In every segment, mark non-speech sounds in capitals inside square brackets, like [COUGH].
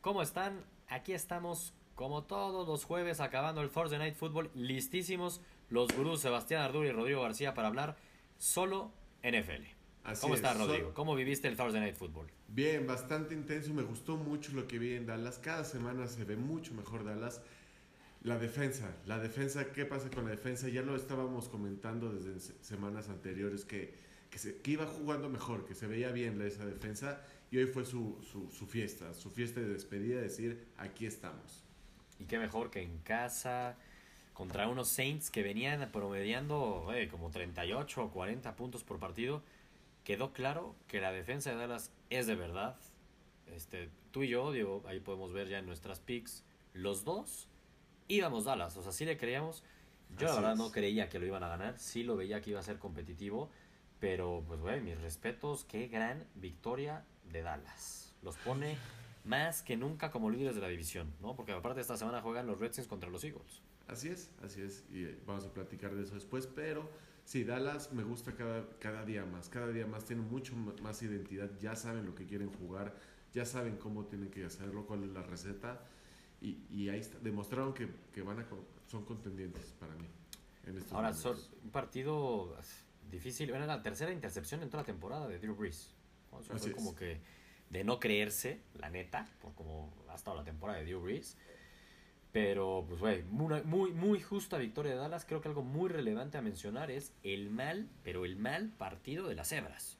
¿cómo están? Aquí estamos como todos los jueves acabando el Thursday Night Football, listísimos los gurús Sebastián Arduri y Rodrigo García para hablar solo NFL. Así ¿Cómo es, estás, Rodrigo? so- ¿Cómo viviste el Thursday Night Football? Bien, bastante intenso. Me gustó mucho lo que vi en Dallas. Cada semana se ve mucho mejor Dallas. La defensa, la defensa, ¿qué pasa con la defensa? Ya lo estábamos comentando desde se- semanas anteriores que, que, se- que iba jugando mejor, que se veía bien esa defensa y hoy fue su, su, su fiesta, su fiesta de despedida, decir, aquí estamos. Y qué mejor que en casa contra unos Saints que venían promediando eh, como 38 o 40 puntos por partido. Quedó claro que la defensa de Dallas es de verdad. Este, tú y yo, Diego, ahí podemos ver ya en nuestras picks, los dos íbamos Dallas, o sea, sí le creíamos. Yo la verdad es. no creía que lo iban a ganar, sí lo veía que iba a ser competitivo, pero pues güey, mis respetos, qué gran victoria de Dallas. Los pone más que nunca como líderes de la división, ¿no? Porque aparte esta semana juegan los Redskins contra los Eagles. Así es, así es, y eh, vamos a platicar de eso después, pero sí, Dallas me gusta cada, cada día más, cada día más, tienen mucho más identidad, ya saben lo que quieren jugar, ya saben cómo tienen que hacerlo, cuál es la receta, y, y ahí está, demostraron que, que van a, son contendientes para mí. En estos Ahora, son- un partido difícil, era la tercera intercepción en toda la temporada de Drew Brees. O sea, fue es. como que de no creerse, la neta, por como ha estado la temporada de Drew Brees. Pero, pues, güey, muy, muy, muy justa victoria de Dallas. Creo que algo muy relevante a mencionar es el mal, pero el mal partido de las cebras.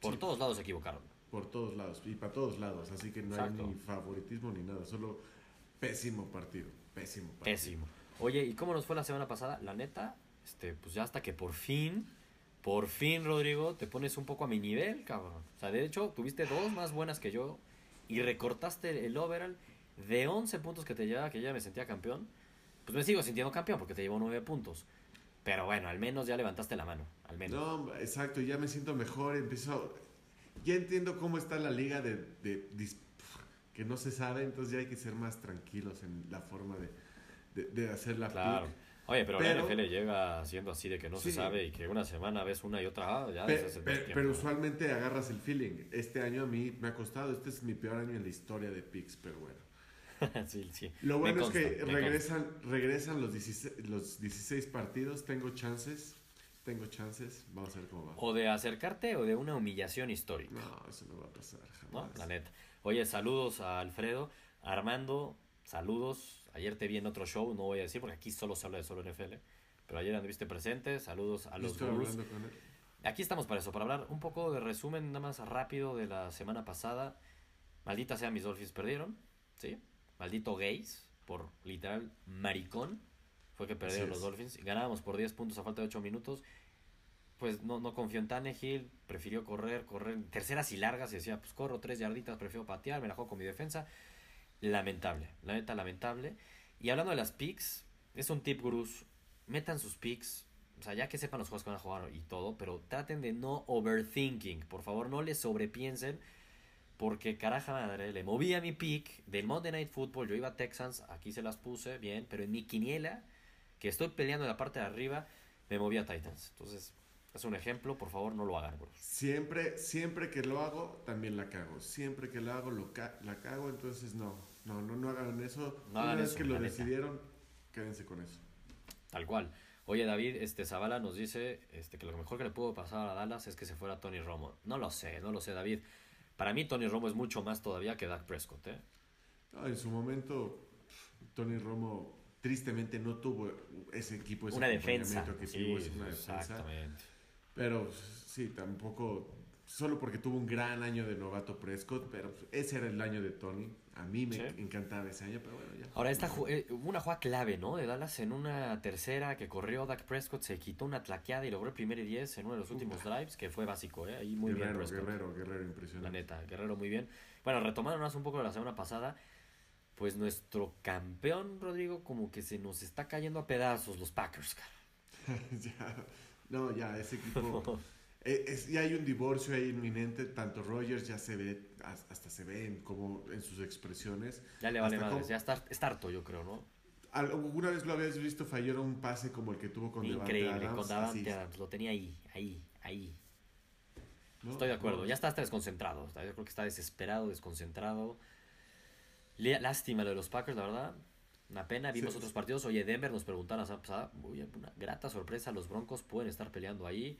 Por Sí. todos lados se equivocaron. Por todos lados, y para todos lados, así que no Exacto. hay ni favoritismo ni nada, solo pésimo partido, pésimo partido. Pésimo. Oye, ¿y cómo nos fue la semana pasada? La neta, este, pues ya hasta que por fin, por fin, Rodrigo, te pones un poco a mi nivel, cabrón. O sea, de hecho, tuviste dos más buenas que yo y recortaste el overall de 11 puntos que te llevaba, que ya me sentía campeón. Pues me sigo sintiendo campeón porque te llevó 9 puntos. Pero bueno, al menos ya levantaste la mano, al menos. No, exacto, ya me siento mejor, empiezo... Ya entiendo cómo está la liga de, de que no se sabe, entonces ya hay que ser más tranquilos en la forma de, de, de hacer la Claro. pick. Oye, pero, Pero- la NFL llega siendo así de que no se sabe y que una semana ves una y otra, ah, ya Pe- pe- pero usualmente agarras el feeling. Este año a mí me ha costado, este es mi peor año en la historia de picks, pero bueno. [LAUGHS] sí, sí. Lo bueno consta, es que regresan, regresan los 16, los 16 partidos, tengo chances, tengo chances, vamos a ver cómo va. O de acercarte o de una humillación histórica. No, eso no va a pasar ¿no? La neta. Oye, saludos a Alfredo. Armando, saludos. Ayer te vi en otro show, no voy a decir porque aquí solo se habla de solo NFL. Pero ayer anduviste presente. Saludos a los él. Aquí estamos para eso, para hablar un poco de resumen nada más rápido de la semana pasada. Maldita sea, mis Dolphins perdieron, ¿sí? Maldito gays, por literal maricón, fue que perdieron los. Dolphins. Ganábamos por 10 puntos a falta de 8 minutos. Pues no, no confió en Tannehill, prefirió correr, correr, terceras y largas y decía, pues corro tres yarditas, prefiero patear, me la juego con mi defensa. Lamentable, la neta lamentable. Y hablando de las picks, es un tip gurús, metan sus picks, o sea, ya que sepan los juegos que van a jugar y todo, pero traten de no overthinking, por favor, no les sobrepiensen, porque caraja madre, le moví a mi pick del Monday Night Football, yo iba a Texans, aquí se las puse, bien, pero en mi quiniela, que estoy peleando en la parte de arriba, me moví a Titans. Entonces, es un ejemplo, por favor, no lo hagan. Siempre, siempre que lo hago, también la cago. Siempre que lo hago, lo ca- la cago, entonces no, no, no, no hagan eso. No Una hagan vez eso, que lo neta. decidieron, quédense con eso. Tal cual. Oye, David, este Zavala nos dice este, que lo mejor que le pudo pasar a Dallas es que se fuera Tony Romo. No lo sé, no lo sé, David. Para mí, Tony Romo es mucho más todavía que Dak Prescott, ¿eh? No, en su momento, Tony Romo tristemente no tuvo ese equipo, ese Una defensa. acompañamiento que Sí, tuvo, es una defensa. exactamente. Pero sí, tampoco, solo porque tuvo un gran año de novato Prescott, pero ese era el año de Tony. A mí me Sí. encantaba ese año, pero bueno, ya. Ahora, esta eh, hubo una jugada clave, ¿no? De Dallas en una tercera que corrió Dak Prescott, se quitó una tlaqueada y logró el primer y 10 en uno de los últimos drives, que fue básico, ¿eh? Ahí muy bien Guerrero, Prescott. Guerrero, Guerrero, La impresionante. neta, Guerrero muy bien. Bueno, retomando más un poco de la semana pasada, pues nuestro campeón, Rodrigo, como que se nos está cayendo a pedazos los Packers, cara. [LAUGHS] ya, no, ya, ese equipo. [LAUGHS] eh, es- ya hay un divorcio ahí inminente. Tanto Rogers ya se ve, as- hasta se ve en, como en sus expresiones. Ya le vale madres, como- ya está, está harto, yo creo, ¿no? ¿Alguna vez lo habías visto fallar un pase como el que tuvo con Devante Increíble, Adams? con Davante Adams, lo tenía ahí, ahí, ahí. ¿no? Estoy de acuerdo, No. ya está hasta desconcentrado, yo creo que está desesperado, desconcentrado. Lástima lo de los Packers, la verdad. Una pena. Vimos Sí. otros partidos. Oye, Denver nos preguntaron la semana pasada. Uy, una grata sorpresa. Los Broncos pueden estar peleando ahí.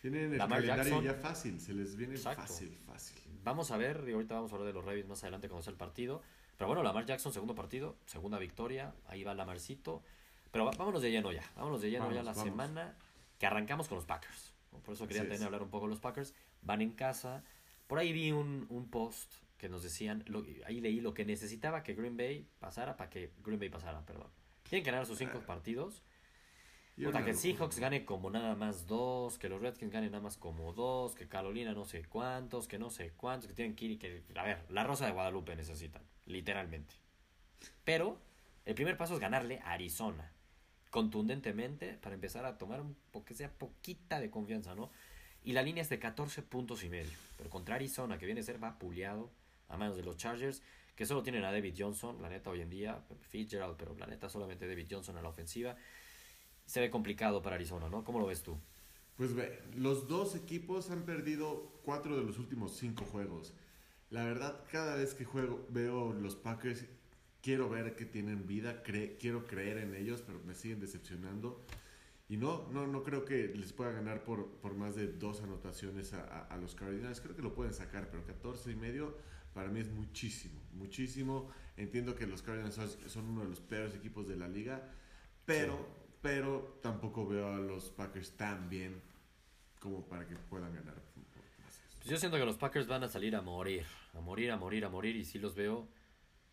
Tienen el Lamar calendario Jackson. ya fácil, se les viene Exacto. fácil, fácil. Vamos a ver. Y ahorita vamos a hablar de los Ravens más adelante cuando sea el partido. Pero bueno, Lamar Jackson, segundo partido. Segunda victoria. Ahí va Lamarcito. Pero vámonos de lleno ya. Vámonos de lleno Vamos, ya la vamos. semana que arrancamos con los Packers. Por eso quería Así también hablar un poco de los Packers. Van en casa. Por ahí vi un, un post que nos decían, lo- ahí leí lo que necesitaba que Green Bay pasara para que Green Bay pasara, perdón. Tienen que ganar sus cinco Ah. partidos. Puta, que. Seahawks gane como nada más dos, que los Redskins ganen nada más como dos, que Carolina no sé cuántos, que no sé cuántos, que tienen que ir, que... A ver, la Rosa de Guadalupe necesitan, literalmente. Pero el primer paso es ganarle a Arizona, contundentemente, para empezar a tomar un que sea poquita de confianza, ¿no? Y la línea es de 14 puntos y medio, pero contra Arizona, que viene a ser vapuleado a manos de los Chargers, que solo tienen a David Johnson, la neta hoy en día, Fitzgerald, pero la neta solamente David Johnson a la ofensiva se ve complicado para Arizona, ¿no? ¿Cómo lo ves tú? Pues ve, los dos equipos han perdido cuatro de los últimos cinco juegos. La verdad, cada vez que juego, veo los Packers, quiero ver que tienen vida, cre- quiero creer en ellos, pero me siguen decepcionando. Y no, no, no creo que les pueda ganar por, por más de dos anotaciones a, a- a los Cardinals. Creo que lo pueden sacar, pero 14 y medio para mí es muchísimo, muchísimo. Entiendo que los Cardinals son, uno de los peores equipos de la liga, pero, pero tampoco veo a los Packers tan bien como para que puedan ganar. Pues yo siento que los Packers van a salir a morir, a morir, a morir, a morir, y sí los veo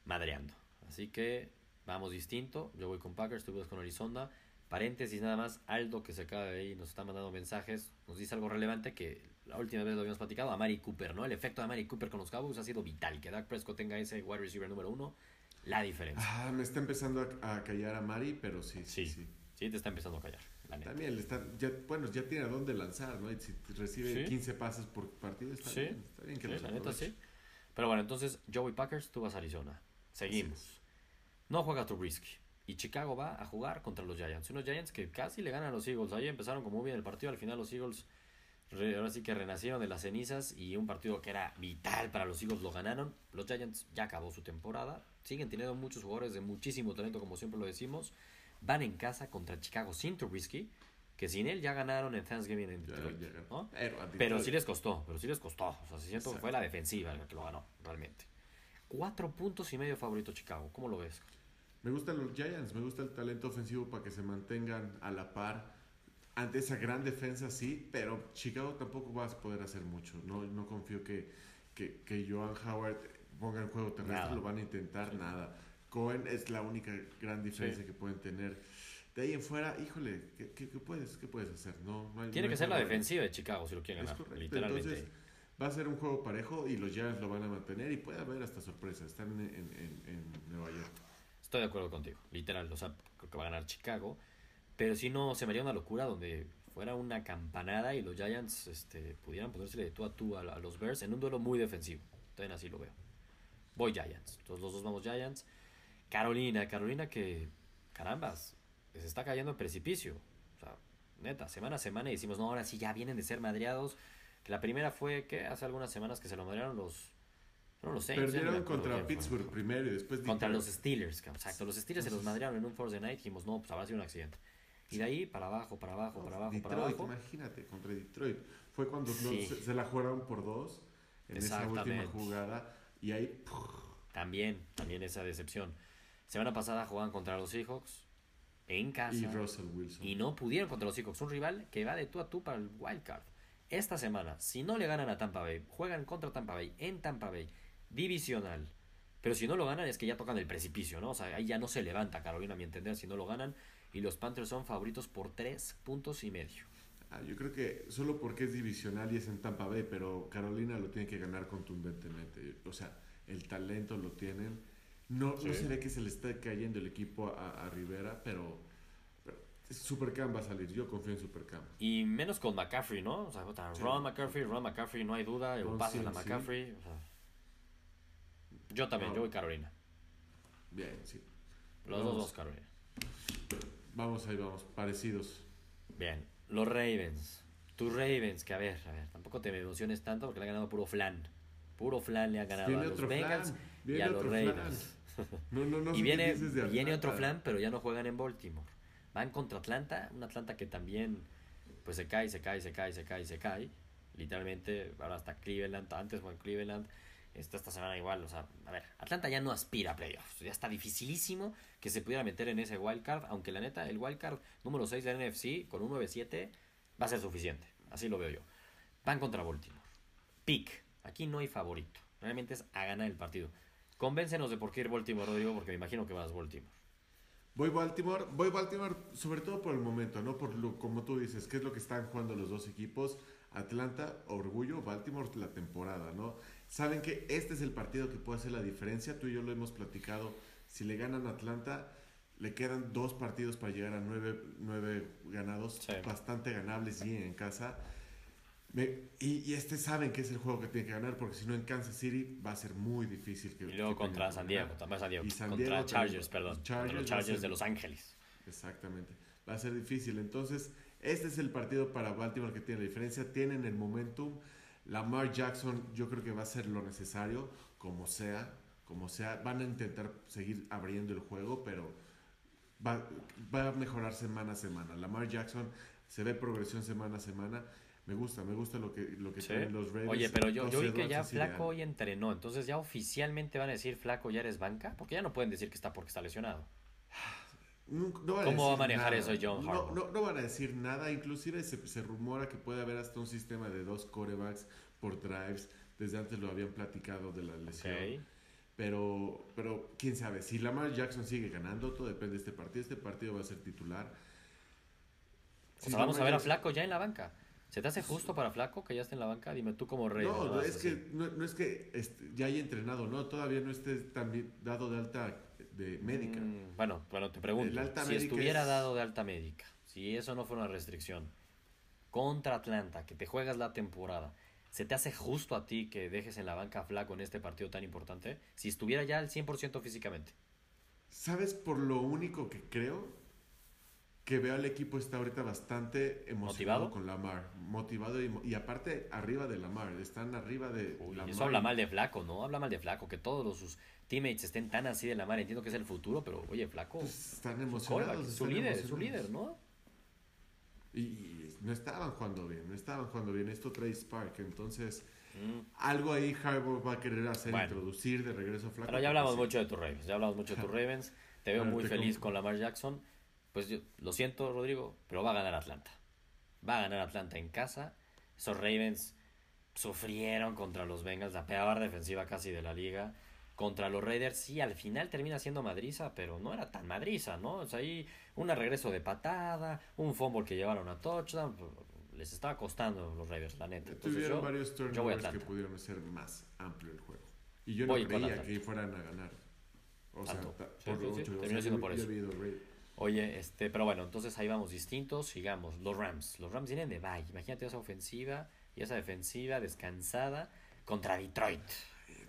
madreando. Así que vamos distinto. Yo voy con Packers, tú vas con Arizona. Paréntesis nada más, Aldo que se acaba de ahí nos está mandando mensajes, nos dice algo relevante que la última vez lo habíamos platicado, a Mari Cooper, ¿no? El efecto de Mari Cooper con los Cowboys ha sido vital, que Dak Prescott tenga ese wide receiver número uno, la diferencia. Ah, me está empezando a, a callar a Mari, pero sí, sí, Sí. sí. Sí, te está empezando a callar, la neta. También le está, ya, bueno, ya tiene a dónde lanzar, ¿no? Y si recibe Sí. 15 pases por partido, está bien. Está bien que los la neta sí. Pero bueno, entonces voy Packers, tú vas a Arizona. Seguimos. No juega Trubisky. Y Chicago va a jugar contra los Giants. Unos Giants que casi le ganan a los Eagles. Ahí empezaron como muy bien el partido. Al final los Eagles ahora sí que renacieron de las cenizas. Y un partido que era vital para los Eagles lo ganaron. Los Giants ya acabó su temporada. Siguen teniendo muchos jugadores de muchísimo talento, como siempre lo decimos. Van en casa contra Chicago sin Trubisky. Que sin él ya ganaron en Thanksgiving en Ya- ya. ¿no? Pero, sí les costó, pero sí les costó. O sea, siento que fue la defensiva la que lo ganó, realmente. Cuatro puntos y medio favorito Chicago. ¿Cómo lo ves? Me gustan los Giants, me gusta el talento ofensivo para que se mantengan a la par. Ante esa gran defensa, sí, pero Chicago tampoco va a poder hacer mucho. No, no confío que, que, que Joan Howard ponga el juego terrestre, Nada. lo van a intentar, nada. Cohen es la única gran diferencia Sí. que pueden tener. De ahí en fuera, híjole, ¿qué, qué- qué puedes, qué puedes hacer? No, no hay- Tiene no que ser la defensiva de Chicago si lo quieren ganar, literalmente. Entonces, va a ser un juego parejo y los Giants lo van a mantener y puede haber hasta sorpresas. Están en, en- en- en Nueva York. Estoy de acuerdo contigo, literal. O sea, creo que va a ganar Chicago. Pero si no, se me haría una locura donde fuera una campanada y los Giants este, pudieran ponérsele de tú a tú a, a los Bears en un duelo muy defensivo. También así lo veo. Voy Giants. Entonces los dos vamos Giants. Carolina, Carolina que, carambas, se está cayendo en precipicio. O sea, neta, semana a semana y decimos, no, ahora sí ya vienen de ser madreados. Que la primera fue, que Hace algunas semanas que se lo madrearon los... Ya ni me Perdieron contra. Pittsburgh primero y después Contra los Steelers, exacto. Los Steelers se los Entonces- madrearon en un Force Night. Dijimos, no, pues habrá sido un accidente. Y de ahí para abajo, para abajo, para abajo, para Detroit, abajo. imagínate, contra Detroit. Fue cuando Sí. se, se la jugaron por dos en esa última jugada y ahí. También, también esa decepción. Semana pasada jugaban contra los Seahawks en casa. y Russell Wilson. Y no pudieron contra los Seahawks. Un rival que va de tú a tú para el wild card. Esta semana, si no le ganan a Tampa Bay, juegan contra Tampa Bay en Tampa Bay, divisional. Pero si no lo ganan es que ya tocan el precipicio, ¿no? O sea, ahí ya no se levanta Carolina, a mi entender, si no lo ganan. Y los Panthers son favoritos por tres puntos y medio. Ah, yo creo que solo porque es divisional y es en Tampa Bay, pero Carolina lo tiene que ganar contundentemente. O sea, el talento lo tienen. No, no se ve que se le está cayendo el equipo a, a Rivera, pero, pero Supercam va a salir. Yo confío en Supercam. Y menos con McCaffrey, ¿no? O sea, Sí. Ron McCaffrey, Ron McCaffrey, no hay duda. El pase a. McCaffrey. o sea. Yo también, No. yo voy Carolina. Bien, sí. Los Vamos. dos, dos Carolina. Vamos ahí, vamos. Parecidos. Bien, los Ravens. Tus Ravens, que a ver, a ver, tampoco te emociones tanto porque le han ganado puro flan. Puro flan le han ganado Viene a los Bengals y a los Ravens. No, no, no y viene, de viene otro flan, pero ya no juegan en Baltimore. Van contra Atlanta, un Atlanta que también pues se cae, se cae, se cae, se cae, se cae. Literalmente, ahora hasta Cleveland, antes fue en Cleveland, esta, esta semana igual, o sea, a ver, Atlanta ya no aspira a playoffs, ya está dificilísimo que se pudiera meter en ese wild card, aunque la neta, el wild card número 6 del NFC con un 9-7 va a ser suficiente, así lo veo yo. Van contra Baltimore. Pick, aquí no hay favorito, realmente es a ganar el partido. Convéncenos de por qué ir Baltimore, Rodrigo, porque me imagino que vas Baltimore. Voy Baltimore, voy Baltimore sobre todo por el momento, ¿no? Por lo, como tú dices, qué es lo que están jugando los dos equipos. Atlanta, orgullo, Baltimore la temporada, ¿no? Saben que este es el partido que puede hacer la diferencia. Tú y yo lo hemos platicado. Si le ganan a Atlanta, le quedan dos partidos para llegar a nueve, nueve ganados, Sí. bastante ganables y en casa. Me- y, y este saben que es el juego que tiene que ganar, porque si no en Kansas City va a ser muy difícil que Y luego que contra San Diego, también San Diego, Y San contra Diego Chargers, perdón, contra los Chargers ser- de Los Ángeles. Exactamente. Va a ser difícil. Entonces, este es el partido para Baltimore que tiene la diferencia. Tienen el momentum. Lamar Jackson, yo creo que va a hacer lo necesario, como sea, como sea. Van a intentar seguir abriendo el juego, pero va, va a mejorar semana a semana. Lamar Jackson se ve progresión semana a semana. Me gusta, me gusta lo que, lo que Sí. traen los Raiders. Oye, pero yo, yo vi que ya Flaco hoy entrenó, entonces ya oficialmente van a decir Flaco ya eres banca, porque ya no pueden decir que está porque está lesionado. [SIGHS] [SIGHS] [SIGHS] No van ¿Cómo va a manejar nada. eso John no, Harbaugh? no, no van a decir nada. Inclusive se, se rumora que puede haber hasta un sistema de dos corebacks por drives. Desde antes lo habían platicado de la lesión. Pero, pero quién sabe. Si Lamar Jackson sigue ganando, todo depende de este partido. Este partido va a ser titular. O Si sea, vamos a ver a Flaco ya en la banca. ¿Se te hace justo para Flaco que ya esté en la banca? Dime tú como rey. No, ¿no? es que, no, no es que este, ya haya entrenado, no, todavía no esté tan dado de alta de médica. Mm, bueno, bueno, te pregunto. Si estuviera es- dado de alta médica, si eso no fuera una restricción, contra Atlanta, que te juegas la temporada, ¿se te hace justo a ti que dejes en la banca Flaco en este partido tan importante? Si estuviera ya al 100% físicamente. ¿Sabes por lo único que creo? Que veo al equipo está ahorita bastante emocionado ¿Motivado? con Lamar. Motivado y, y aparte arriba de Lamar. Están arriba de Uy, Lamar. eso habla mal de Flaco, ¿no? Habla mal de Flaco, que todos los- sus teammates estén tan así de la mar. Entiendo que es el futuro, pero oye, Flaco, Pues, están emocionados. es su líder, su líder, ¿no? Y, y no estaban jugando bien, no estaban jugando bien. Esto trae Spark. Entonces, Mm. algo ahí Harbaugh va a querer hacer, Bueno. introducir de regreso a Flaco. Pero ya hablamos mucho de tus Ravens, ya hablamos mucho de tus Ravens. Te veo muy te feliz con Lamar Jackson. Pues yo lo siento, Rodrigo, pero va a ganar Atlanta. Va a ganar Atlanta en casa. Esos Ravens sufrieron contra los Bengals, la peor defensiva casi de la liga. Contra los Raiders, sí, al final termina siendo madriza, pero no era tan madriza, ¿no? O sea, ahí un regreso de patada, un fumble que llevaron a touchdown. Les estaba costando los Raiders, la neta. Entonces Tuvieron yo, varios turnovers que pudieron ser más amplio el juego. Y yo no Voy creía que fueran a ganar. O sea, Tanto. Sí, por sí, sí, mucho. O terminó sea, siendo yo- por eso. Oye, este, pero bueno, entonces ahí vamos distintos, sigamos. Los Rams, los Rams vienen de bye. Imagínate esa ofensiva y esa defensiva descansada contra Detroit.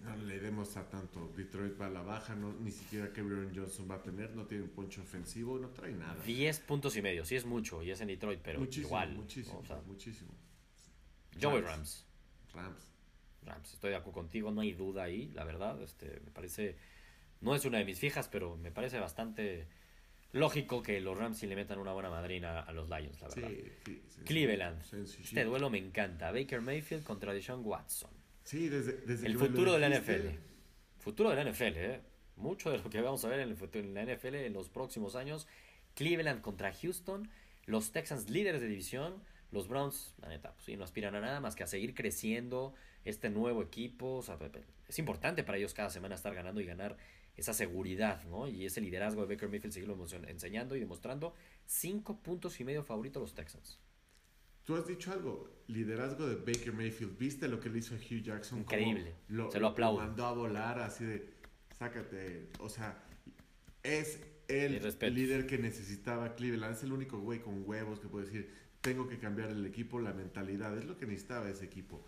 No le demos a tanto. Detroit va a la baja, no, ni siquiera Kevin Johnson va a tener, no tiene un poncho ofensivo, no trae nada. 10 puntos y medio, sí es mucho y es en Detroit, pero muchísimo, igual. muchísimo, O sea, muchísimo. yo voy Rams. Rams. Rams. Rams, estoy de acuerdo contigo, no hay duda ahí, la verdad. Este, me parece, no es una de mis fijas, pero me parece bastante lógico que los Rams sí le metan una buena madrina a los Lions, la verdad. Sí, sí, sí, Cleveland. Este duelo me encanta. Baker Mayfield contra Deshaun Watson. Sí, desde, desde El futuro de la NFL. Futuro de la NFL, ¿eh? Mucho de lo que vamos a ver en, el futuro, en la NFL en los próximos años. Cleveland contra Houston. Los Texans líderes de división. Los Browns, la neta, pues sí, no aspiran a nada más que a seguir creciendo este nuevo equipo. O sea, es importante para ellos cada semana estar ganando y ganar esa seguridad, ¿no? Y ese liderazgo de Baker Mayfield seguirlo enseñando y demostrando. Cinco puntos y medio favoritos los Texans. Tú has dicho algo, liderazgo de Baker Mayfield. ¿Viste lo que le hizo a Hugh Jackson? Increíble. Se lo aplaudo. mandó a volar así de, sácate. O sea, es el líder que necesitaba Cleveland. Es el único güey con huevos que puede decir, tengo que cambiar el equipo, la mentalidad. Es lo que necesitaba ese equipo.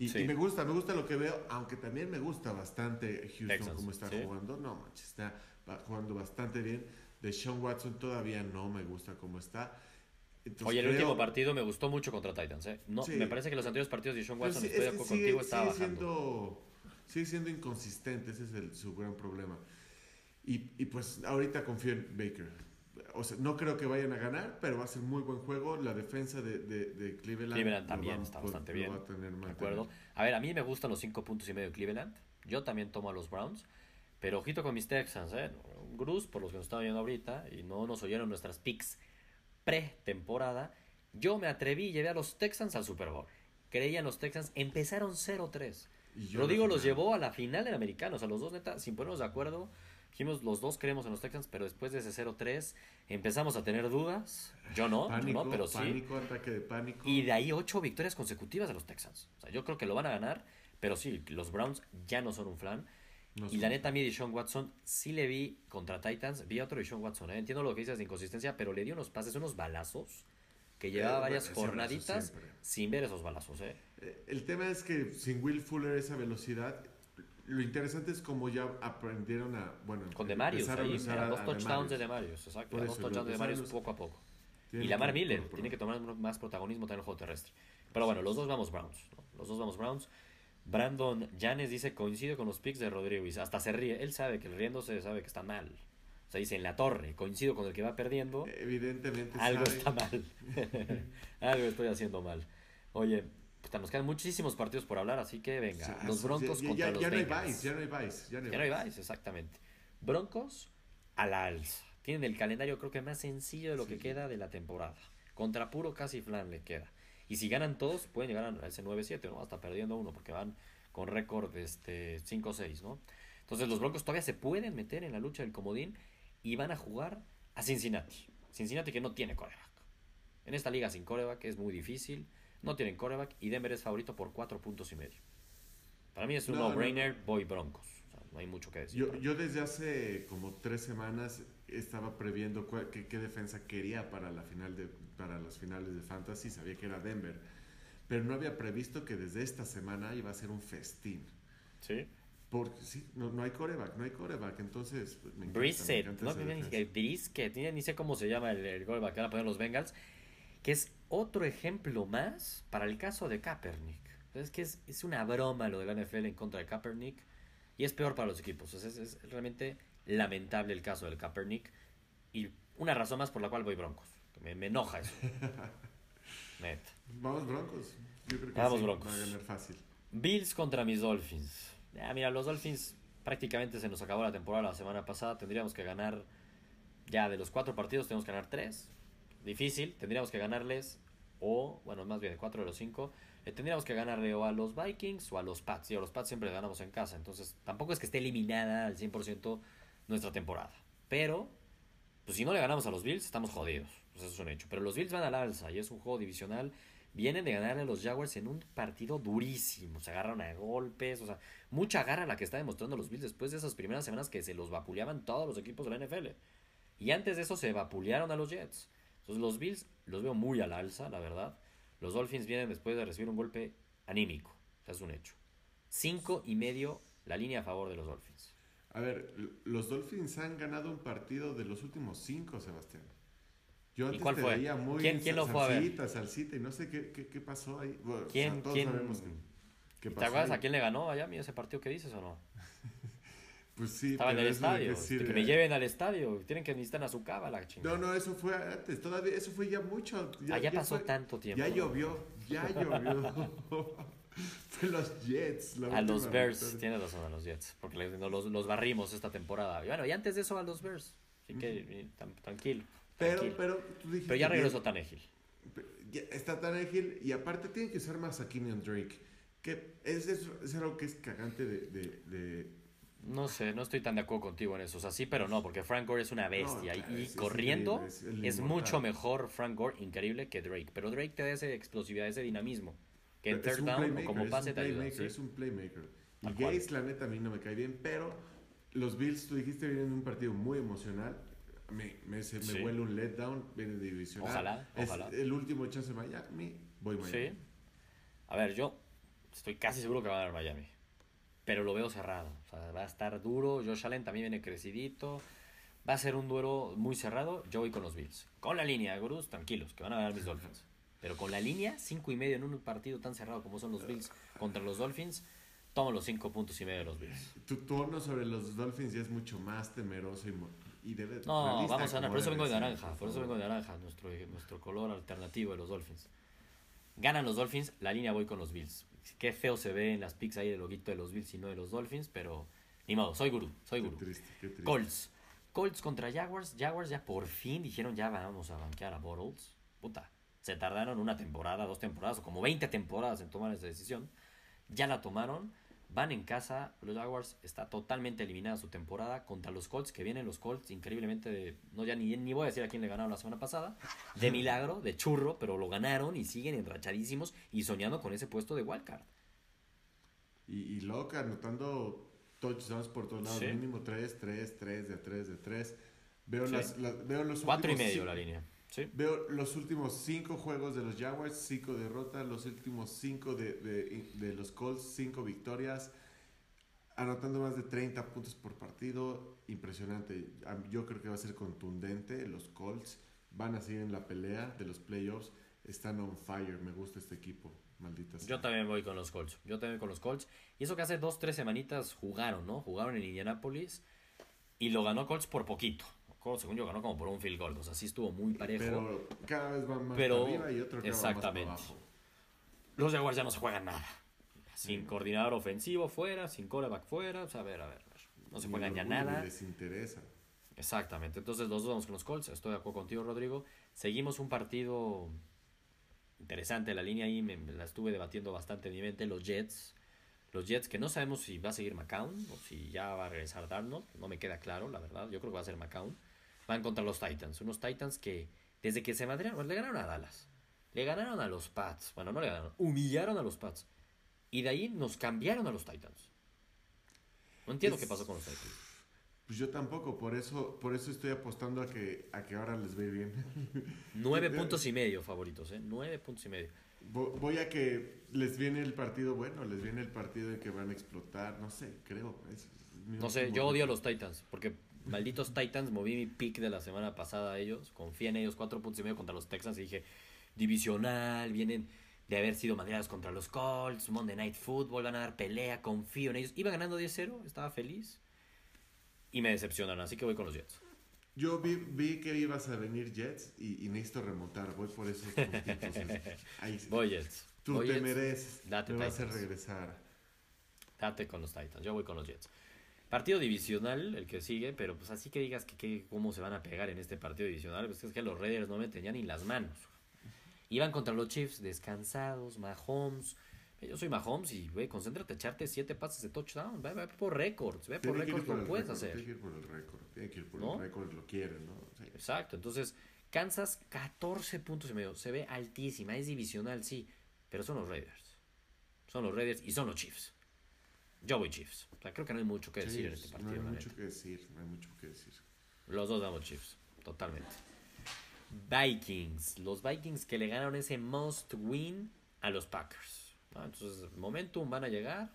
Y, Sí. y me gusta, me gusta lo que veo, aunque también me gusta bastante Houston como está sí. jugando. No manches, está jugando bastante bien. De Sean Watson todavía no me gusta cómo está. Entonces, Oye, el creo- último partido me gustó mucho contra Titans, ¿eh? No, Sí. Me parece que los anteriores partidos de Sean Watson, estoy de acuerdo contigo, estaba sigue bajando. Siendo, sigue siendo inconsistente, ese es el- su gran problema. Y, y pues ahorita confío en Baker. O sea, no creo que vayan a ganar, pero va a ser muy buen juego. La defensa de, de, de Cleveland. Cleveland también va- está bastante bien. va a tener ¿De acuerdo? A ver, a mí me gustan los cinco puntos y medio de Cleveland. Yo también tomo a los Browns. Pero ojito con mis Texans, ¿eh? Bruce, por los que nos están viendo ahorita y no nos oyeron nuestras picks pre-temporada, yo me atreví y llevé a los Texans al Super Bowl. Creían los Texans, empezaron 0-3. Y yo Rodrigo los llevó a la final del americano. O sea, los dos, neta, sin ponernos de acuerdo, dijimos los dos creemos en los Texans, pero después de ese 0-3 empezamos a tener dudas. Yo no, yo Pánico, no, pero sí. pánico, ataque de pánico. Y de ahí ocho victorias consecutivas de los Texans. O sea, yo creo que lo van a ganar, pero sí, los Browns ya no son un flan. No y la neta, a mí, Deshaun Watson, sí le vi contra Titans, vi a otro Deshaun Watson. ¿eh? Entiendo lo que dices de inconsistencia, pero le dio unos pases, unos balazos, que llevaba Eh, varias ese balazo jornaditas sin ver esos balazos. ¿eh? Eh, El tema es que sin Will Fuller esa velocidad, lo interesante es como ya aprendieron a, bueno, Con empezaron a ahí, usar mira, a- dos touchdowns de Demarius. Demarius, exacto. Dos touchdowns de empezaron a poco a poco. Y Lamar Miller tiene que tomar más protagonismo también en el juego terrestre. Pero bueno, los dos vamos Browns. ¿no? Los dos vamos Browns. Brandon Janes dice, coincido con los picks de Rodrigo. Y hasta se ríe. Él sabe que el riéndose sabe que está mal. O sea, dice, en la torre, coincido con el que va perdiendo. Evidentemente Algo sabe- está mal. [LAUGHS] Algo estoy haciendo mal. Oye, nos quedan muchísimos partidos por hablar, así que venga. Los Broncos ya, contra ya, los ya no hay Bengals. Vice, ya no hay Vice, ya no hay Ya no hay Vice. Vice, exactamente. Broncos a la alza. Tienen el calendario creo que más sencillo de lo que queda de la temporada. Contra puro casi flan le queda. Y si ganan todos, pueden llegar a ese 9-7, ¿no? Hasta perdiendo uno, porque van con récord este 5-6, ¿no? Entonces los Broncos todavía se pueden meter en la lucha del comodín y van a jugar a Cincinnati. Cincinnati que no tiene coreback. En esta liga sin coreback es muy difícil. No tienen coreback y Denver es favorito por 4 puntos y medio. Para mí es un No, no, no-brainer, voy Broncos. O sea, no hay mucho que decir. Yo, yo desde hace como tres semanas estaba previendo cuál- qué, qué defensa quería para la final de para las finales de fantasy, sabía que era Denver, pero no había previsto que desde esta semana iba a ser un festín. Sí. Porque sí, no, no hay coreback, no hay coreback, entonces pues, me encanta, me Brissett, encanta no ni sé cómo se llama el, el gol que van a poner los Bengals, que es otro ejemplo más para el caso de Kaepernick. Es que es, es una broma lo de la NFL en contra de Kaepernick y es peor para los equipos. Es, es- es realmente lamentable el caso del Kaepernick y una razón más por la cual voy Broncos. Me, me enoja eso. [LAUGHS] Neta. Vamos Broncos. Yo creo que Vamos, sí, Broncos. va a ganar fácil. Bills contra mis Dolphins. Ya, mira, los Dolphins prácticamente se nos acabó la temporada la semana pasada. Tendríamos que ganar, ya de los cuatro partidos, tenemos que ganar tres. Difícil, tendríamos que ganarles, o, bueno, más bien de cuatro de los cinco, le tendríamos que ganarle o a los Vikings o a los Pats. Y a los Pats siempre le ganamos en casa. Entonces, tampoco es que esté eliminada al 100% nuestra temporada. Pero, pues si no le ganamos a los Bills, estamos jodidos. Pues eso es un hecho. Pero los Bills van al alza y es un juego divisional. Vienen de ganarle a los Jaguars en un partido durísimo. Se agarran a golpes. O sea, mucha garra la que está demostrando los Bills después de esas primeras semanas que se los vapuleaban todos los equipos de la NFL. Y antes de eso se vapulearon a los Jets. Entonces los Bills los veo muy al alza, la verdad. Los Dolphins vienen después de recibir un golpe anímico. Es un hecho. Cinco y medio la línea a favor de los Dolphins. A ver, los Dolphins han ganado un partido de los últimos cinco, Sebastián. Yo antes cuál te fue? veía muy ¿Quién- quién lo fue a ver? salsita, y no sé qué, qué, qué pasó ahí. Bueno, o sea, ¿Quién- todos quién- sabemos que, ¿Te acuerdas ahí. a quién le ganó a Miami ese partido que dices o no? [LAUGHS] Pues sí, Estaba en el eso estadio. que me lleven al estadio. Tienen que necesitar a su cava la chingada. No, no, eso fue antes, todavía, eso fue ya mucho. Ya, Ah, ya pasó fue- tanto tiempo. Ya llovió, ya llovió. [LAUGHS] [LAUGHS] fue los Jets. la A los Bears, tienes razón, a los Jets. Porque los, los barrimos esta temporada. Y bueno, y antes de eso a los Bears. Así que tan- tranquilo. Pero, tranquilo. pero, tú dijiste Pero ya regresó Tannehill. ya está Tannehill y aparte tiene que usar más a Kenyon Drake. Que es, es, es algo que es cagante de, de, de- No sé, no estoy tan de acuerdo contigo en eso. O sea, sí, pero no, porque Frank Gore es una bestia. claro, y corriendo es mucho mejor Frank Gore, increíble, que Drake. Pero Drake te da esa explosividad, ese dinamismo. Que en third down como es pase un te ayuda. playmaker, ¿sí? Es un playmaker. Y. Gates, la neta, a mí no me cae bien, pero los Bills, tú dijiste, vienen un partido muy emocional. Me, me, se, me Sí. huele un letdown, viene de divisional. Ojalá, Es ojalá. el último chance de Miami, voy Miami. Sí. A ver, yo estoy casi seguro que va a ganar Miami. Pero lo veo cerrado. O sea, va a estar duro. Josh Allen también viene crecidito. Va a ser un duelo muy cerrado. Yo voy con los Bills. Con la línea, gurús, tranquilos, que van a ganar mis Dolphins. Pero con la línea, cinco y medio en un partido tan cerrado como son los Bills contra los Dolphins, Tomo los cinco puntos y medio de los Bills. Tu tono sobre los Dolphins ya es mucho más temeroso y, debe No, vamos a ganar. Por eso vengo de naranja. por eso vengo de naranja. Nuestro, nuestro color alternativo de los Dolphins. Ganan los Dolphins. La línea voy con los Bills. Qué feo se ve en las pics ahí el loguito de los Bills y no de los Dolphins. Pero ni modo. Soy gurú. Soy Qué gurú. triste, qué triste. Colts. Colts contra Jaguars. Jaguars ya por fin dijeron ya vamos a banquear a Bottles. Puta. Se tardaron una temporada, dos temporadas o como 20 temporadas en tomar esa decisión. Ya la tomaron. Van en casa. Los Jaguars está totalmente eliminada su temporada contra los Colts. Que vienen los Colts increíblemente de... No, ya ni, ni voy a decir a quién le ganaron la semana pasada. De [LAUGHS] milagro, de churro, pero lo ganaron y siguen enrachadísimos y soñando con ese puesto de wildcard. Y, y loca, anotando touchdowns por todos lados. Sí. Mínimo 3, 3, 3, de 3, de 3. Veo, Sí. las, las- veo los Cuatro y últimos medio la línea. Sí. Veo los últimos 5 juegos de los Jaguars, 5 derrotas. Los últimos 5 de, de, de los Colts, 5 victorias. Anotando más de 30 puntos por partido. Impresionante. Yo creo que va a ser contundente. Los Colts van a seguir en la pelea de los playoffs. Están on fire. Me gusta este equipo. Maldita sea. Yo también voy con los Colts. Yo también con los Colts. Y eso que hace dos, tres semanitas jugaron, ¿no? Jugaron en Indianapolis y lo ganó Colts por poquito. Según yo, ganó como por un field goal. O sea, sí estuvo muy parejo. Pero cada vez va más Pero- arriba y otro que va más exactamente. abajo. Los Jaguars ya no se juegan nada. Sin coordinador ofensivo fuera, sin quarterback fuera. O sea, a ver, a ver. a ver. No se Ni juegan ya nada. Les interesa. Exactamente. Entonces los dos vamos con los Colts. Estoy de acuerdo contigo, Rodrigo. Seguimos un partido interesante. La línea ahí me, me la estuve debatiendo bastante en mi mente. Los Jets. Los Jets que no sabemos si va a seguir McCown o si ya va a regresar Darnold. No me queda claro, la verdad. Yo creo que va a ser McCown. Van contra los Titans. Unos Titans que desde que se madrearon, le ganaron a Dallas. Le ganaron a los Pats. Bueno, no le ganaron. Humillaron a los Pats. Y de ahí nos cambiaron a los Titans. No entiendo Es- qué pasó con los Titans. Pues yo tampoco, por eso, por eso estoy apostando a que, a que ahora les ve bien. [LAUGHS] Nueve puntos y medio favoritos, ¿eh? Nueve puntos y medio. Vo- Voy a que les viene el partido bueno, les viene el partido en que van a explotar, no sé, creo. es- es mi No sé, yo odio a los Titans, porque malditos Titans, moví mi pick de la semana pasada a ellos, confié en ellos, cuatro puntos y medio contra los Texans y dije, divisional, vienen de haber sido madreados contra los Colts, Monday Night Football, van a dar pelea, confío en ellos. Iba ganando 10-0, estaba feliz y me decepcionaron, así que voy con los Jets. Yo vi, vi que ibas a venir Jets y, y necesito remontar, voy por esos puntitos. [LAUGHS] Ahí. Voy Jets. Tú Voy te Jets. mereces, Date me vas a regresar. Date con los Titans, yo voy con los Jets. Partido divisional, el que sigue, pero pues así que digas que, que cómo se van a pegar en este partido divisional, pues es que los Raiders no me tenían ni las manos. Iban contra los Chiefs descansados, Mahomes. Yo soy Mahomes y, güey, concéntrate, echarte siete pases de touchdown. Ve, ve por récords, ve por récords, lo puedes hacer. Tiene que ir por el récord, tiene que ir por ¿No? el récord, lo quieren, ¿no? Sí. Exacto, entonces Kansas 14 puntos y medio, se ve altísima, es divisional, sí, pero son los Raiders. Son los Raiders y son los Chiefs. Yo voy Chiefs. O sea, creo que no hay mucho que decir en este partido. no hay mucho neta. que decir, no hay mucho que decir. Los dos damos Chiefs, totalmente. Vikings. Los Vikings que le ganaron ese must win a los Packers. ¿no? Entonces, momentum van a llegar.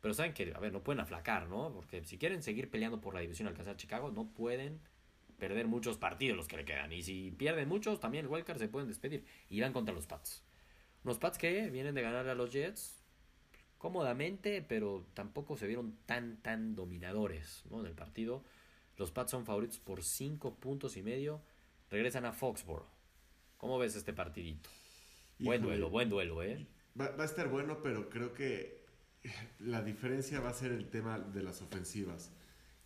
Pero saben que, a ver, no pueden aflacar, ¿no? Porque si quieren seguir peleando por la división y alcanzar Chicago, no pueden perder muchos partidos los que le quedan. Y si pierden muchos, también el wildcard se pueden despedir. Y van contra los Pats. Unos Pats que vienen de ganar a los Jets cómodamente, pero tampoco se vieron tan, tan dominadores ¿no? en el partido. Los Pats son favoritos por 5 puntos y medio. Regresan a Foxborough. ¿Cómo ves este partidito? Buen Híjole. duelo, buen duelo, ¿eh? Va, va a estar bueno, pero creo que la diferencia va a ser el tema de las ofensivas.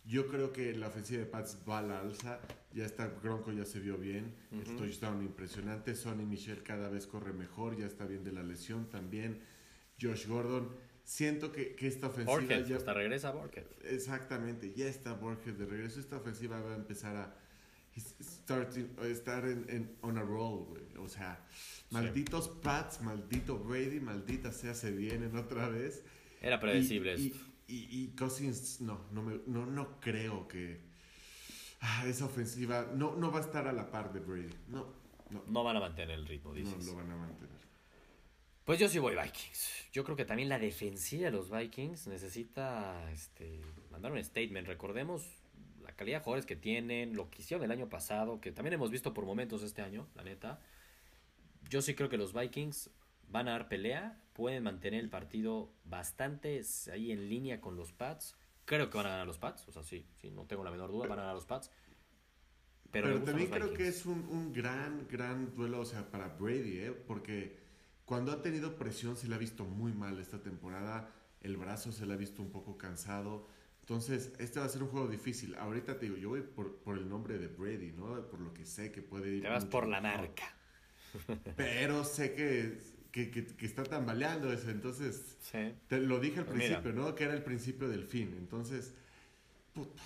Yo creo que la ofensiva de Pats va a la alza. Ya está, Gronco ya se vio bien. El Ujú. touchdown impresionante. Sonny Michel cada vez corre mejor. Ya está bien de la lesión también. Josh Gordon. Siento que, que esta ofensiva Borges, ya... hasta regresa Borges. Exactamente, ya está Borges de regreso. Esta ofensiva va a empezar a starting- estar en, en- on a roll, güey. O sea, malditos Pats, maldito Brady, maldita sea, se vienen otra vez. Era predecible y, esto. y, y- y Cousins, no, no, me- no, no creo que ah, esa ofensiva no, no va a estar a la par de Brady. No, no, No van a mantener el ritmo, no dices. lo van a mantener. Pues yo sí voy Vikings. Yo creo que también la defensiva de los Vikings necesita este, mandar un statement. Recordemos la calidad de jugadores que tienen, lo que hicieron el año pasado, que también hemos visto por momentos este año, la neta. Yo sí creo que los Vikings van a dar pelea, pueden mantener el partido bastante ahí en línea con los Pats. Creo que van a ganar los Pats, o sea, sí, sí, no tengo la menor duda, van a ganar los Pats. Pero, también creo que es un, un, gran, gran duelo, o sea, para Brady, ¿eh? porque cuando ha tenido presión se le ha visto muy mal esta temporada, el brazo se le ha visto un poco cansado. Entonces, este va a ser un juego difícil. Ahorita te digo, yo voy por, por el nombre de Brady, ¿no? Por lo que sé que puede ir. Te vas por la marca. Pero sé que, que, que, está tambaleando eso. Entonces, te lo dije al pues principio, ¿no? Que era el principio del fin. Entonces, puta.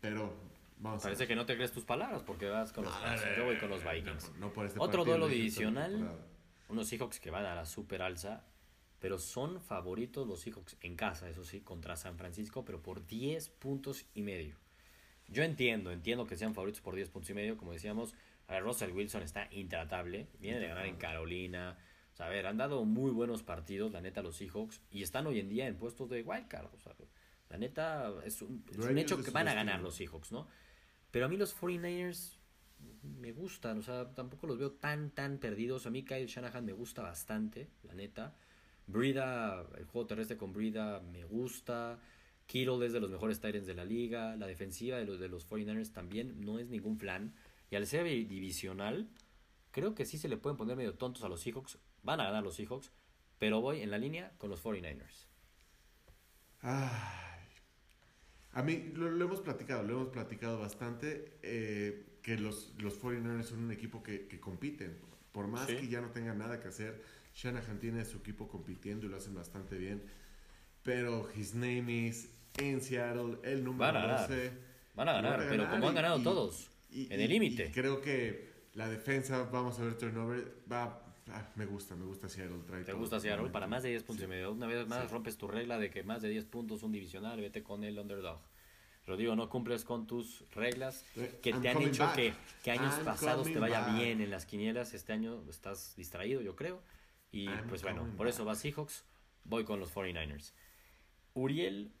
Pero vamos Parece que no te crees tus palabras porque vas con los Yo voy con los Vikings. Este Otro duelo divisional. Unos Seahawks que van a la super alza pero son favoritos los Seahawks en casa, eso sí, contra San Francisco, pero por 10 puntos y medio. Yo entiendo, entiendo que sean favoritos por 10 puntos y medio, como decíamos, a ver, Russell Wilson está intratable, viene de ganar en Carolina, o sea, a ver, han dado muy buenos partidos, la neta, los Seahawks, y están hoy en día en puestos de wildcard, o sea, la neta, es un, es un hecho que van a ganar los Seahawks, ¿no? Pero a mí los 49ers me gustan, o sea, tampoco los veo tan, tan perdidos. A mí Kyle Shanahan me gusta bastante, la neta. Brida, el juego terrestre con Brida me gusta. Kittle es de los mejores Titans de la liga. La defensiva de los, de los 49ers también no es ningún flan. Y al ser divisional, creo que sí se le pueden poner medio tontos a los Seahawks. Van a ganar los Seahawks, pero voy en la línea con los 49ers. A mí lo, hemos platicado, lo hemos platicado bastante, eh, que los, los 49ers son un equipo que, que compiten. Por más que ya no tengan nada que hacer, Shanahan tiene su equipo compitiendo y lo hacen bastante bien. Pero his name is en Seattle, el número van a 12. Van a ganar, pero como han ganado todos, en el límite. Creo que la defensa, vamos a ver turnover, va Ah, me gusta, me gusta Seattle. ¿Te gusta Seattle? Para más de 10 puntos y medio. Una vez más rompes tu regla de que más de 10 puntos un divisional, vete con el underdog. Rodrigo, no cumples con tus reglas eh, que te han hecho que, que, años pasados te vaya bien en las quinielas. Este año estás distraído, yo creo. Y pues bueno, por eso vas Seahawks, voy con los 49ers. Uriel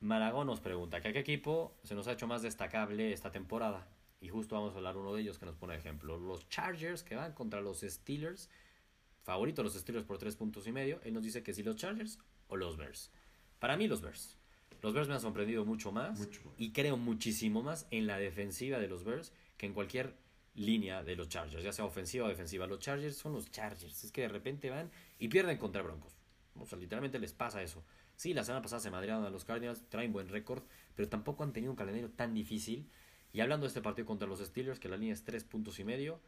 Maragón nos pregunta, ¿qué equipo se nos ha hecho más destacable esta temporada? Y justo vamos a hablar uno de ellos que nos pone ejemplo. Los Chargers que van contra los Steelers. Favorito los Steelers por tres puntos y medio. Él nos dice que si los Chargers o los Bears. Para mí los Bears. Los Bears me han sorprendido mucho más. Y creo muchísimo más en la defensiva de los Bears que en cualquier línea de los Chargers, ya sea ofensiva o defensiva. Los Chargers son los Chargers, es que de repente van y pierden contra Broncos. O sea, literalmente les pasa eso. Sí, la semana pasada se madrearon a los Cardinals, traen buen récord, pero tampoco han tenido un calendario tan difícil. Y hablando de este partido contra los Steelers, que la línea es tres puntos y medio,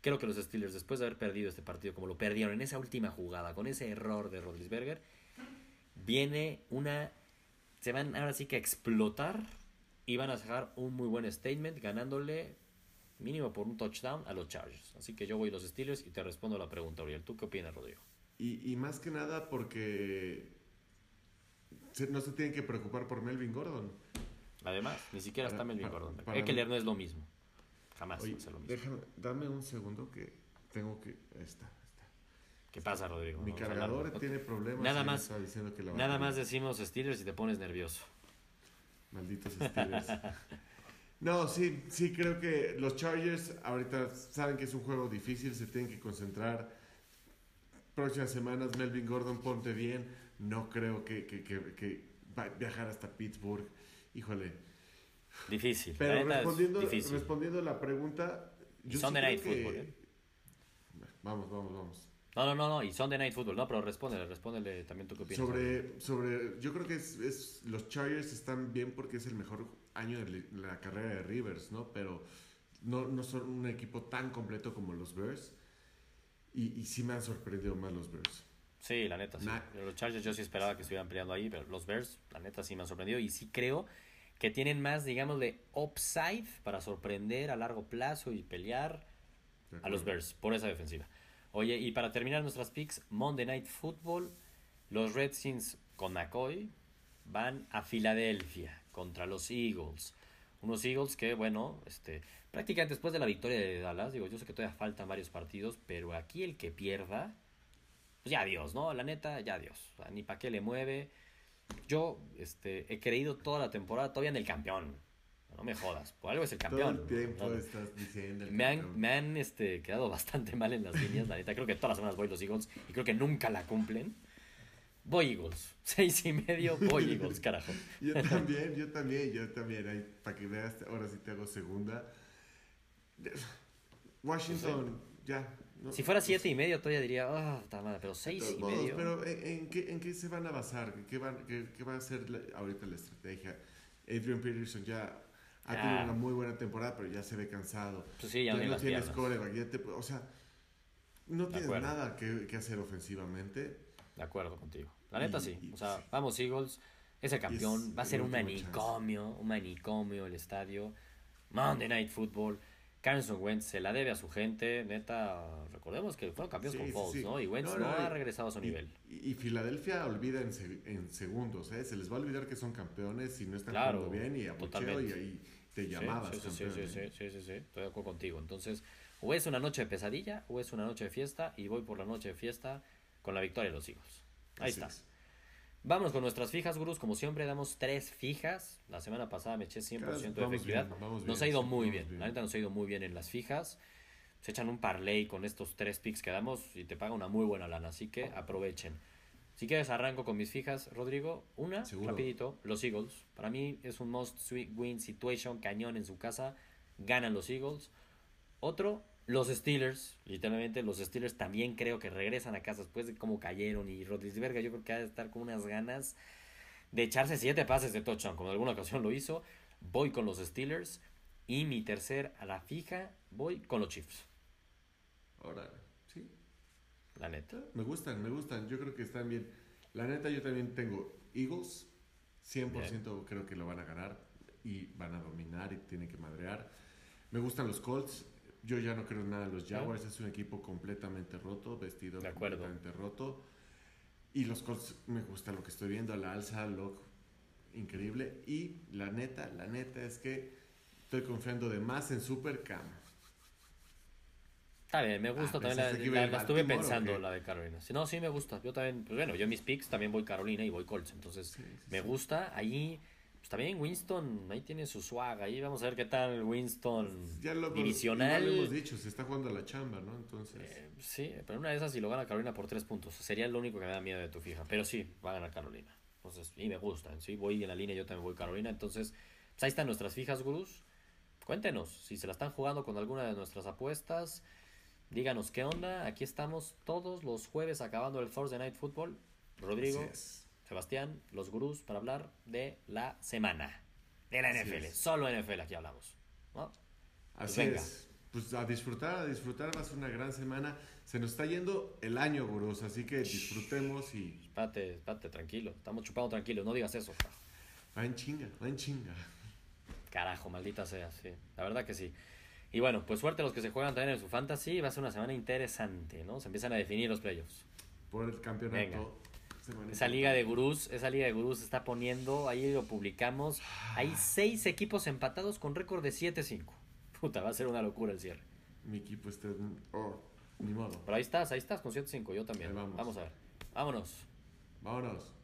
creo que los Steelers, después de haber perdido este partido como lo perdieron en esa última jugada, con ese error de Rodlisberger, viene una... Se van ahora sí que a explotar y van a sacar un muy buen statement ganándole mínimo por un touchdown a los Chargers. Así que yo voy a los Steelers y te respondo la pregunta, Uriel. ¿Tú qué opinas, Rodrigo? Y, y más que nada porque no se tienen que preocupar por Melvin Gordon. Además, ni siquiera está Melvin Gordon. Hay que leer no es lo mismo. Jamás es lo mismo. Déjame, dame un segundo que tengo que... Está, ¿Qué pasa, Rodrigo? Mi cargador tiene problemas. Nada más, nada más decimos Steelers y te pones nervioso. Malditos Steelers. No, sí, sí, creo que los Chargers ahorita saben que es un juego difícil, se tienen que concentrar. Próximas semanas, Melvin Gordon, ponte bien. No creo que, que, que, va a viajar hasta Pittsburgh. Híjole. Difícil. Pero respondiendo, respondiendo a la pregunta. Yo Sunday Night Football. ¿eh? Vamos, vamos, vamos. No, no, no, no, y Sunday Night Football, no, pero respóndele, respóndele también tú qué opinas. Sobre, sobre, yo creo que es, es, los Chargers están bien porque es el mejor año de la carrera de Rivers, ¿no? Pero no, no son un equipo tan completo como los Bears. Y, y sí me han sorprendido más los Bears. Sí, la neta, sí. Los Chargers yo sí esperaba que estuvieran peleando ahí, pero los Bears, la neta, sí me han sorprendido. Y sí creo que tienen más, digamos, de upside para sorprender a largo plazo y pelear a los Bears por esa defensiva. Oye, y para terminar nuestras picks, Monday Night Football, los Redskins con McCoy van a Filadelfia contra los Eagles. Unos Eagles que, bueno, este, prácticamente después de la victoria de Dallas, digo, yo sé que todavía faltan varios partidos, pero aquí el que pierda, pues ya Dios, ¿no? La neta, ya Dios. ni para qué le mueve. Yo este, he creído toda la temporada todavía en el campeón. No me jodas. Por algo es el Todo campeón. el tiempo No, estás diciendo. el me han, me han este, quedado bastante mal en las [LAUGHS] líneas, la neta. Creo que todas las semanas voy los Eagles y creo que nunca la cumplen. Voy Eagles. [LAUGHS] Seis y medio, voy [LAUGHS] Eagles, carajo. Yo también, yo también, yo también. Ahí, para que veas, ahora sí te hago segunda. Washington, ya. no- Si fuera siete y medio, todavía diría, ah, está mal, pero seis y modos, medio. Pero ¿en, en qué, ¿en qué se van a basar? ¿Qué, van, qué, qué va a ser la- ahorita la estrategia? Adrian Peterson ya ha Ah. tenido una muy buena temporada, pero ya se ve cansado. Pues sí, ya, no tiene no tienes coreback, ya te- o sea, no tienes nada que, que hacer ofensivamente. De acuerdo contigo. La neta Y- sí. y- O sea, sí. vamos Eagles. Es el campeón. es Va a ser un chance. manicomio. Un manicomio el estadio. Monday Night Football. Carson Wentz se la debe a su gente. Neta, recordemos que fueron campeones Sí, con Foles, sí. ¿no? Y Wentz No, no, no, ha y- regresado a su Y- nivel. Y, y Filadelfia olvida en, se- en segundos, ¿eh? Se les va a olvidar que son campeones y no están Claro, jugando bien y abucheo y totalmente. Te llamabas sí, sí, sí, campeón. sí, ¿eh? sí, sí, sí, estoy de acuerdo contigo. Entonces, o es una noche de pesadilla o es una noche de fiesta y voy por la noche de fiesta con la victoria de los Eagles. Ahí Así está. es. Vámonos con nuestras fijas, gurús. Como siempre, damos tres fijas. La semana pasada me eché 100% de Vamos efectividad. bien, vamos nos ha ido muy vamos bien. bien. La neta nos ha ido muy bien en las fijas. Se echan un parlay con estos tres picks que damos y te paga una muy buena lana. Así que aprovechen. Si quieres, arranco con mis fijas, Rodrigo. Una, Seguro. rapidito, los Eagles. Para mí es un must win situation, cañón en su casa. Ganan los Eagles. Otro, los Steelers. Literalmente, los Steelers también creo que regresan a casa después de cómo cayeron. Y Rodríguez yo creo que ha de estar con unas ganas de echarse siete pases de touchdown, como en alguna ocasión lo hizo. Voy con los Steelers. Y mi tercer a la fija, voy con los Chiefs. Ahora, sí. La neta. Me gustan, me gustan. Yo creo que están bien. La neta, yo también tengo Eagles. 100% creo que lo van a ganar y van a dominar y tienen que madrear. Me gustan los Colts. Yo ya no creo en nada en los Jaguars. Es un equipo completamente roto, vestido De acuerdo. completamente roto. Y los Colts me gusta lo que estoy viendo, a la alza, Locke, increíble. Y la neta, la neta es que estoy confiando de más en Supercam. Está bien, me gusta Ah, también la, la- a ir la estuve Baltimore, ¿o pensando, la de Carolina. Si no, sí me gusta. Yo también, pues bueno, yo en mis picks también voy Carolina y voy Colts. Entonces, Sí, sí, me sí. gusta. Ahí, pues también Winston, ahí tiene su swag. Ahí vamos a ver qué tal Winston Ya lo, divisional. igual lo hemos dicho, se está jugando a la chamba, ¿no? Entonces, Eh, sí, pero una de esas si lo gana Carolina por tres puntos. Sería lo único que me da miedo de tu fija. Pero sí, va a ganar Carolina. Entonces, y me gustan. Sí, voy en la línea, yo también voy Carolina. Entonces, pues ahí están nuestras fijas, gurús. Cuéntenos si se la están jugando con alguna de nuestras apuestas. Díganos qué onda. Aquí estamos todos los jueves acabando el Thursday Night Football. Rodrigo. Sebastián, los gurús para hablar de la semana. De la Así NFL. es. Solo NFL aquí hablamos. ¿no? Así venga. es. Pues a disfrutar, a disfrutar, va a ser una gran semana. Se nos está yendo el año, gurús, así que disfrutemos y Espérate, espérate, tranquilo. Estamos chupando tranquilos. No digas eso. va en chinga, va en chinga. Carajo, maldita sea, sí. La verdad que sí. Y bueno, pues suerte a los que se juegan también en su fantasy. Va a ser una semana interesante, ¿no? Se empiezan a definir los playoffs. Por el campeonato. Venga. Esa liga de gurús, esa liga de gurús se está poniendo, ahí lo publicamos. Hay seis equipos empatados con récord de 7-5. Puta, va a ser una locura el cierre. Mi equipo está. Oh, ni modo. Pero ahí estás, ahí estás con 7-5, yo también. Vamos. vamos a ver. Vámonos. Vámonos.